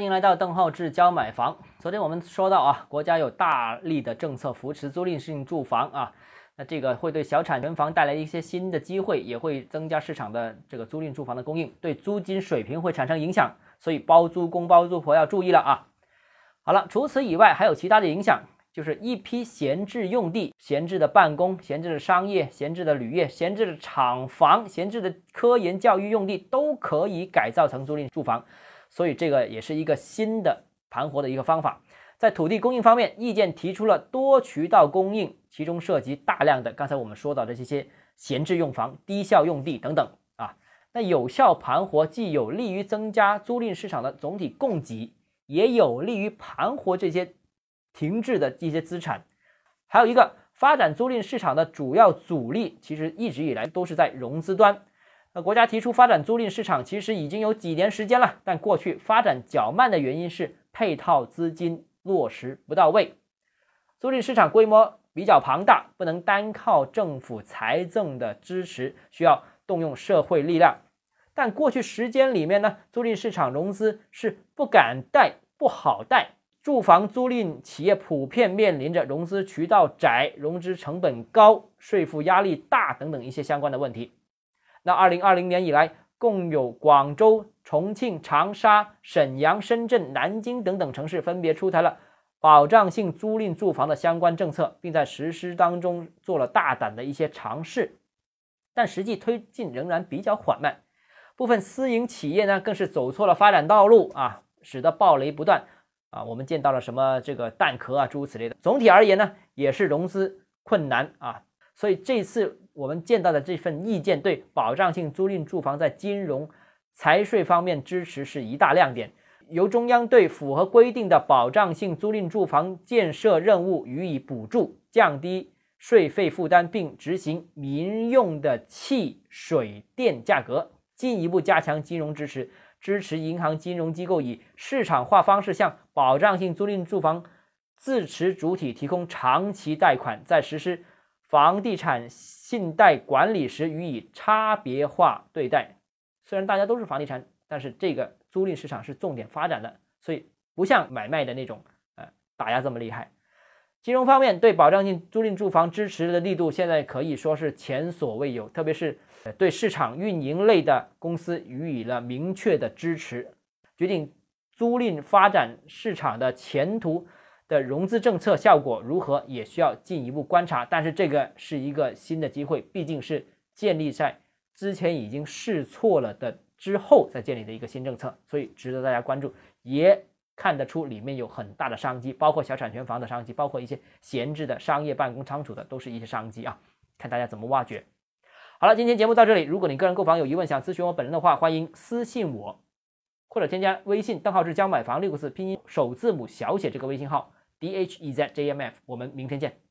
欢迎来到邓浩志教买房。昨天我们说到啊，国家有大力的政策扶持租赁性住房啊，那这个会对小产权房带来一些新的机会，也会增加市场的这个租赁住房的供应，对租金水平会产生影响，所以包租公包租婆要注意了啊。好了，除此以外还有其他的影响，就是一批闲置用地、闲置的办公、闲置的商业、闲置的旅业、闲置的厂房、闲置的科研教育用地都可以改造成租赁住房。所以这个也是一个新的盘活的一个方法。在土地供应方面，意见提出了多渠道供应，其中涉及大量的刚才我们说到的这些闲置用房、低效用地等等啊。那有效盘活既有利于增加租赁市场的总体供给，也有利于盘活这些停滞的一些资产。还有一个发展租赁市场的主要阻力，其实一直以来都是在融资端。那国家提出发展租赁市场，其实已经有几年时间了，但过去发展较慢的原因是配套资金落实不到位。租赁市场规模比较庞大，不能单靠政府财政的支持，需要动用社会力量。但过去时间里面呢，租赁市场融资是不敢贷、不好贷，住房租赁企业普遍面临着融资渠道窄、融资成本高、税负压力大等等一些相关的问题。那二零二零年以来，共有广州、重庆、长沙、沈阳、深圳、南京等等城市分别出台了保障性租赁住房的相关政策，并在实施当中做了大胆的一些尝试，但实际推进仍然比较缓慢。部分私营企业呢，更是走错了发展道路啊，使得暴雷不断啊。我们见到了什么这个蛋壳啊，诸如此类的。总体而言呢，也是融资困难啊。所以这次我们见到的这份意见，对保障性租赁住房在金融、财税方面支持是一大亮点。由中央对符合规定的保障性租赁住房建设任务予以补助，降低税费负担，并执行民用的气、水电价格，进一步加强金融支持，支持银行金融机构以市场化方式向保障性租赁住房自持主体提供长期贷款，在实施。房地产信贷管理时予以差别化对待。虽然大家都是房地产，但是这个租赁市场是重点发展的，所以不像买卖的那种，呃，打压这么厉害。金融方面对保障性租赁住房支持的力度，现在可以说是前所未有，特别是对市场运营类的公司予以了明确的支持。决定租赁发展市场的前途。的融资政策效果如何，也需要进一步观察。但是这个是一个新的机会，毕竟是建立在之前已经试错了的之后再建立的一个新政策，所以值得大家关注。也看得出里面有很大的商机，包括小产权房的商机，包括一些闲置的商业办公仓储的，都是一些商机啊。看大家怎么挖掘。好了，今天节目到这里。如果你个人购房有疑问，想咨询我本人的话，欢迎私信我，或者添加微信邓浩志教买房六个字拼音首字母小写这个微信号。D H E Z J M F，我们明天见。